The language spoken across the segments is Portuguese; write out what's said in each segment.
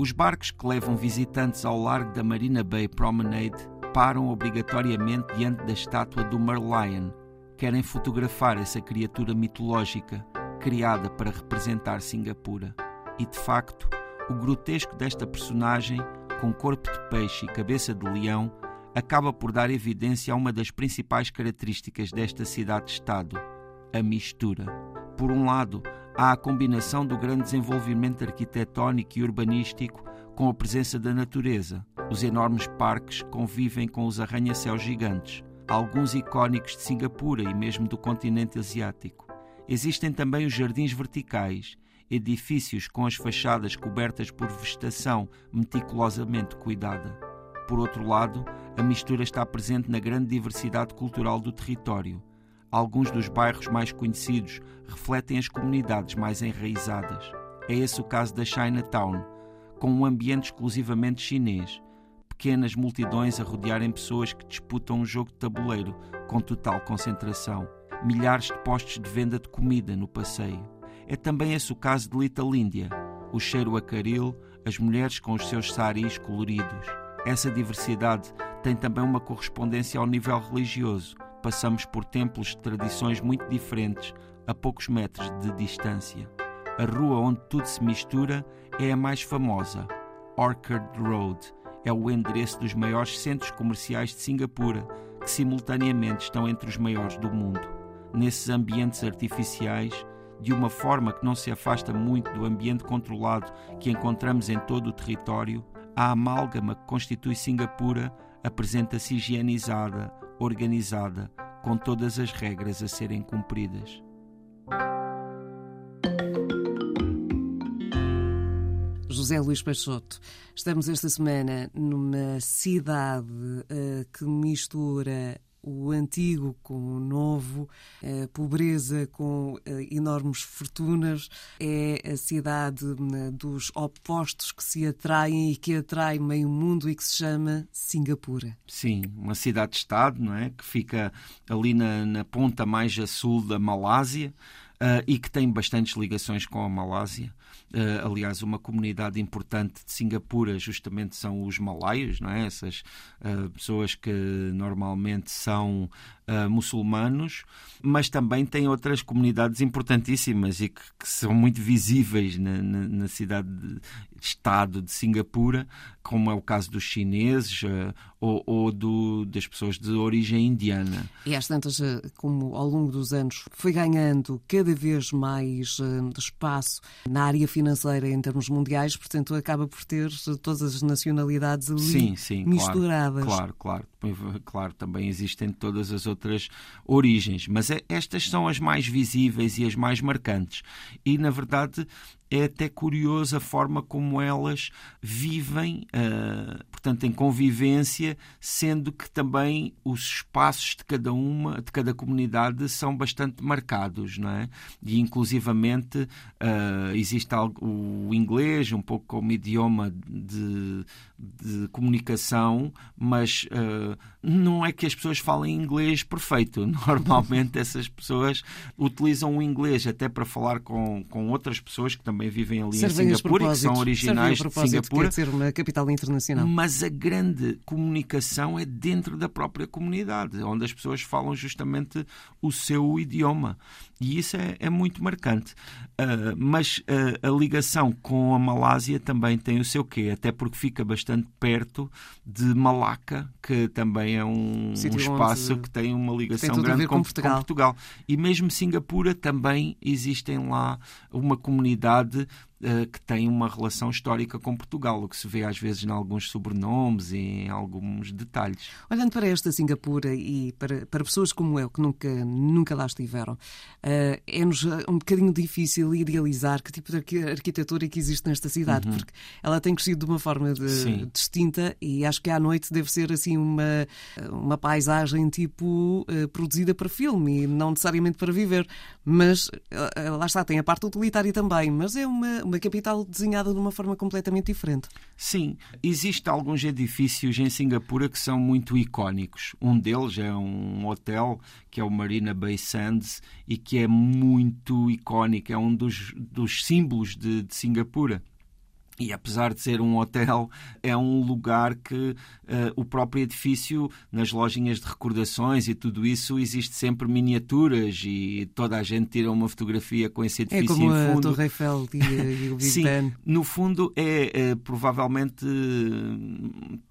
Os barcos que levam visitantes ao largo da Marina Bay Promenade param obrigatoriamente diante da estátua do Merlion. Querem fotografar essa criatura mitológica criada para representar Singapura. E de facto, o grotesco desta personagem, com corpo de peixe e cabeça de leão, acaba por dar evidência a uma das principais características desta cidade-estado: a mistura. Por um lado, há a combinação do grande desenvolvimento arquitetónico e urbanístico com a presença da natureza. Os enormes parques convivem com os arranha-céus gigantes, alguns icónicos de Singapura e mesmo do continente asiático. Existem também os jardins verticais, edifícios com as fachadas cobertas por vegetação meticulosamente cuidada. Por outro lado, a mistura está presente na grande diversidade cultural do território Alguns dos bairros mais conhecidos refletem as comunidades mais enraizadas. É esse o caso da Chinatown, com um ambiente exclusivamente chinês, pequenas multidões a rodearem pessoas que disputam um jogo de tabuleiro com total concentração, milhares de postos de venda de comida no passeio. É também esse o caso de Little o cheiro a caril, as mulheres com os seus saris coloridos. Essa diversidade tem também uma correspondência ao nível religioso passamos por templos de tradições muito diferentes a poucos metros de distância. A rua onde tudo se mistura é a mais famosa, Orchard Road. É o endereço dos maiores centros comerciais de Singapura, que simultaneamente estão entre os maiores do mundo. Nesses ambientes artificiais, de uma forma que não se afasta muito do ambiente controlado que encontramos em todo o território, a amálgama que constitui Singapura apresenta-se higienizada, organizada, com todas as regras a serem cumpridas. José Luís Peixoto, estamos esta semana numa cidade uh, que mistura o antigo com o novo, a pobreza com eh, enormes fortunas, é a cidade né, dos opostos que se atraem e que atrai meio mundo e que se chama Singapura. Sim, uma cidade-estado, não é? Que fica ali na, na ponta mais a sul da Malásia. Uh, e que tem bastantes ligações com a Malásia. Uh, aliás, uma comunidade importante de Singapura justamente são os malaios, não é? Essas uh, pessoas que normalmente são uh, muçulmanos, mas também tem outras comunidades importantíssimas e que, que são muito visíveis na, na, na cidade-estado de, de Singapura, como é o caso dos chineses ou, ou do, das pessoas de origem indiana. E às tantas, como ao longo dos anos foi ganhando cada vez mais espaço na área financeira em termos mundiais, portanto acaba por ter todas as nacionalidades ali sim, sim, misturadas. Claro, claro, claro, claro, também existem todas as outras origens, mas é, estas são as mais visíveis e as mais marcantes. E na verdade é até curioso a forma como elas vivem, uh, portanto, em convivência, sendo que também os espaços de cada uma, de cada comunidade, são bastante marcados, não é? E inclusivamente uh, existe algo, o inglês, um pouco como idioma de, de comunicação, mas uh, não é que as pessoas falem inglês perfeito. Normalmente essas pessoas utilizam o inglês até para falar com, com outras pessoas que também também vivem ali Servem em Singapura e que são originais de Singapura. De ser uma capital internacional. Mas a grande comunicação é dentro da própria comunidade, onde as pessoas falam justamente o seu idioma. E isso é, é muito marcante. Uh, mas uh, a ligação com a Malásia também tem o seu quê? Até porque fica bastante perto de Malaca, que também é um, um espaço que tem uma ligação tem grande com, com, Portugal. com Portugal. E mesmo Singapura também existem lá uma comunidade eh, que tem uma relação histórica com Portugal, o que se vê às vezes em alguns sobrenomes e em alguns detalhes. Olhando para esta Singapura e para, para pessoas como eu, que nunca, nunca lá estiveram, uh, é-nos um bocadinho difícil idealizar que tipo de arquitetura é que existe nesta cidade, uhum. porque ela tem crescido de uma forma de, distinta e acho que à noite deve ser assim uma, uma paisagem tipo produzida para filme e não necessariamente para viver. Mas lá está, tem a parte utilitária também, mas é uma uma capital desenhada de uma forma completamente diferente. Sim, existem alguns edifícios em Singapura que são muito icónicos. Um deles é um hotel que é o Marina Bay Sands e que é muito icónico, é um dos, dos símbolos de, de Singapura. E apesar de ser um hotel, é um lugar que uh, o próprio edifício, nas lojinhas de recordações e tudo isso, existe sempre miniaturas e toda a gente tira uma fotografia com esse edifício é como em fundo. a Torre Eiffel e, e o Big Sim, Ben. no fundo é, é provavelmente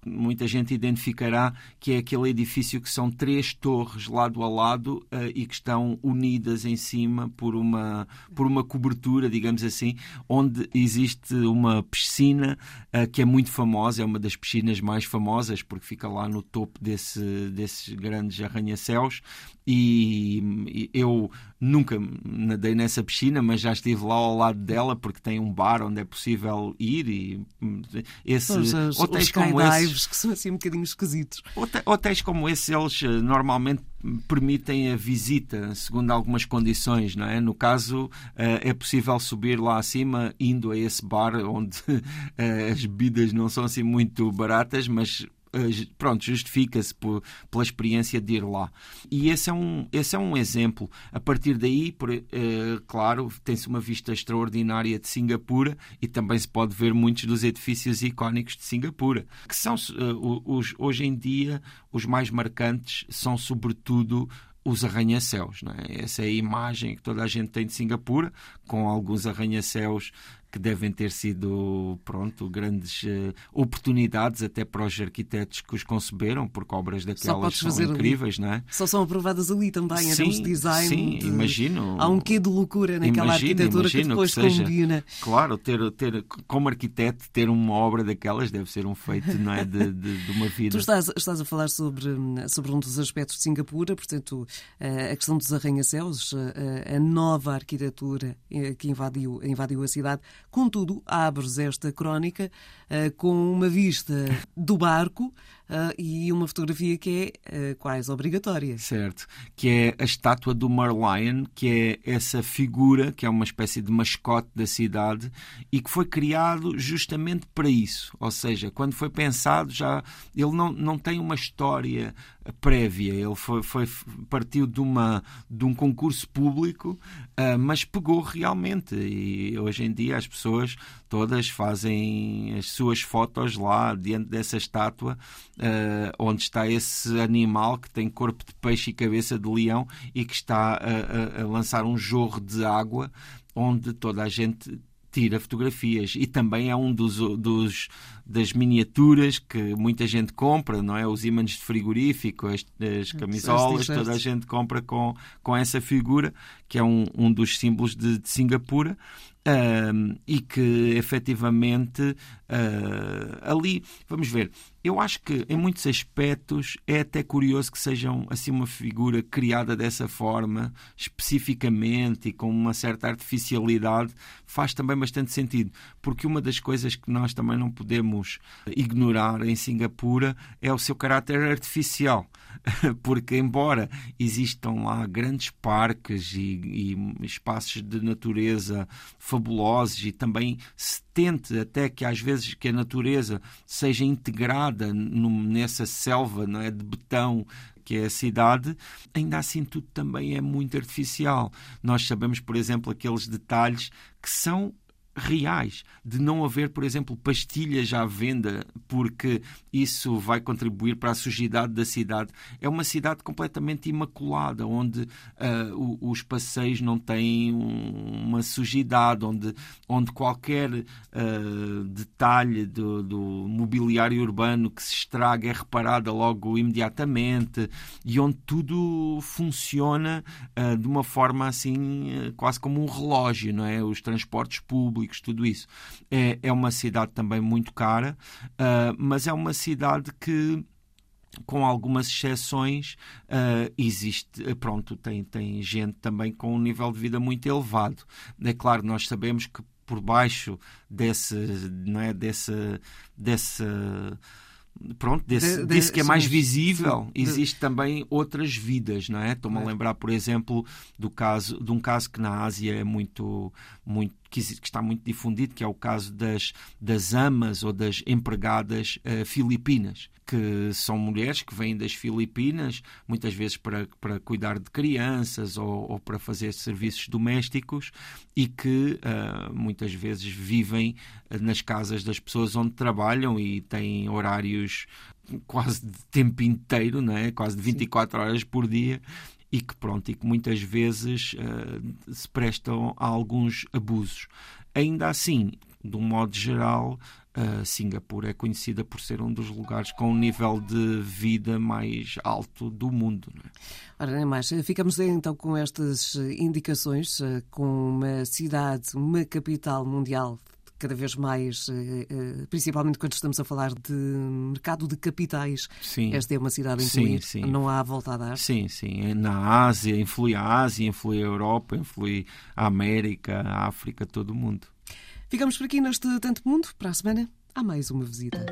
muita gente identificará que é aquele edifício que são três torres lado a lado uh, e que estão unidas em cima por uma, por uma cobertura, digamos assim, onde existe uma piscina uh, que é muito famosa, é uma das piscinas mais famosas, porque fica lá no topo desse, desses grandes arranha-céus. E, eu nunca nadei nessa piscina, mas já estive lá ao lado dela, porque tem um bar onde é possível ir. E hum, esse, Os, os, hotéis os como esses, que são assim um bocadinho esquisitos. hotéis como esses, eles eh, normalmente permitem a visita segundo algumas condições, não é? No caso, eh, é possível subir lá acima indo a esse bar onde eh, as bebidas não são assim muito baratas, mas pronto, justifica-se pela experiência de ir lá. E esse é um, esse é um exemplo. A partir daí, por, eh, claro, tem-se uma vista extraordinária de Singapura e também se pode ver muitos dos edifícios icónicos de Singapura, que são, eh, os, hoje em dia, os mais marcantes são sobretudo os arranha-céus. é? Essa é a imagem que toda a gente tem de Singapura, com alguns arranha-céus que devem ter sido, pronto, grandes eh, oportunidades até para os arquitetos que os conceberam, porque obras daquelas são fazer ali. incríveis, não é? Só são aprovadas ali também, em Sim, termos de design. sim, de- imagino. Há um quê de loucura naquela Imagino, arquitetura que imagino depois que seja. combina. Claro, ter, ter, como arquiteto, ter uma obra daquelas deve ser um feito, não é? De, de, de uma vida. Tu estás, estás a falar sobre, sobre um dos aspectos de Singapura, portanto, eh, a questão dos arranha-céus, eh, a nova arquitetura que invadiu, invadiu a cidade. Contudo, abres esta crónica eh, com uma vista do barco eh, e uma fotografia que é eh, quase obrigatória. Certo, que é a estátua do Merlion, que é essa figura que é uma espécie de mascote da cidade e que foi criado justamente para isso. Ou seja, quando foi pensado, já ele não, não tem uma história prévia, ele foi, foi partiu de, uma, de um concurso público, ah, mas pegou realmente. E hoje em dia as pessoas todas fazem as suas fotos lá diante dessa estátua eh, onde está esse animal que tem corpo de peixe e cabeça de leão e que está a, a- a lançar um jorro de água onde toda a gente tira fotografias. E também é um dos, dos das miniaturas que muita gente compra, não é? Os ímãs de frigorífico, as, as camisolas, toda a gente compra com, com essa figura, que é um, um dos símbolos de, de Singapura. E que efetivamente ah, ali, vamos ver, eu acho que em muitos aspectos é até curioso que sejam assim uma figura criada dessa forma, especificamente e com uma certa artificialidade, faz também bastante sentido, porque uma das coisas que nós também não podemos ignorar em Singapura é o seu caráter artificial, porque embora existam lá grandes parques e, e espaços de natureza fabulosos e também se tente até que às vezes que a natureza seja integrada nessa selva não é, de betão que é a cidade, ainda assim tudo também é muito artificial. Nós sabemos, por exemplo, aqueles detalhes que são reais, de não haver, por exemplo, pastilhas à venda, porque isso vai contribuir para a sujidade da cidade. É uma cidade completamente imaculada, onde o- os passeios não têm um- uma sujidade, onde, onde qualquer ah, detalhe do, do mobiliário urbano que se estraga é reparada logo imediatamente e onde tudo funciona ah, de uma forma assim, quase como um relógio, não é? Os transportes públicos, tudo isso. É, é uma cidade também muito cara, ah, mas é uma cidade que com algumas exceções, ah, existe, ah, pronto, tem, tem gente também com um nível de vida muito elevado. É claro, nós sabemos que por baixo desse, não é, dessa, dessa pronto, desse, De- de- desse que é mais sim, visível, existe também outras vidas, não é? Estou-me a É. lembrar, por exemplo, do caso, de um caso que na Ásia é muito, muito que, está muito difundido, que é o caso das, das amas ou das empregadas uh, filipinas, que são mulheres que vêm das Filipinas, muitas vezes para, para cuidar de crianças ou, ou para fazer serviços domésticos e que uh, muitas vezes vivem nas casas das pessoas onde trabalham e têm horários quase de tempo inteiro, não é? quase de 24 Sim. horas por dia e que pronto e que muitas vezes uh, se prestam a alguns abusos. Ainda assim, de um modo geral, uh, Singapura é conhecida por ser um dos lugares com um nível de vida mais alto do mundo. Não é? Ora, nem mais. Ficamos então com estas indicações, uh, com uma cidade, uma capital mundial cada vez mais, eh, eh, principalmente quando estamos a falar de mercado de capitais. Sim. Esta é uma cidade a incluir. Sim, sim. Não há volta a dar. Sim, sim. Na Ásia, influi a Ásia, influi a Europa, influi a América, a África, todo o mundo. Ficamos por aqui neste Tanto Mundo. Para a semana, há mais uma visita.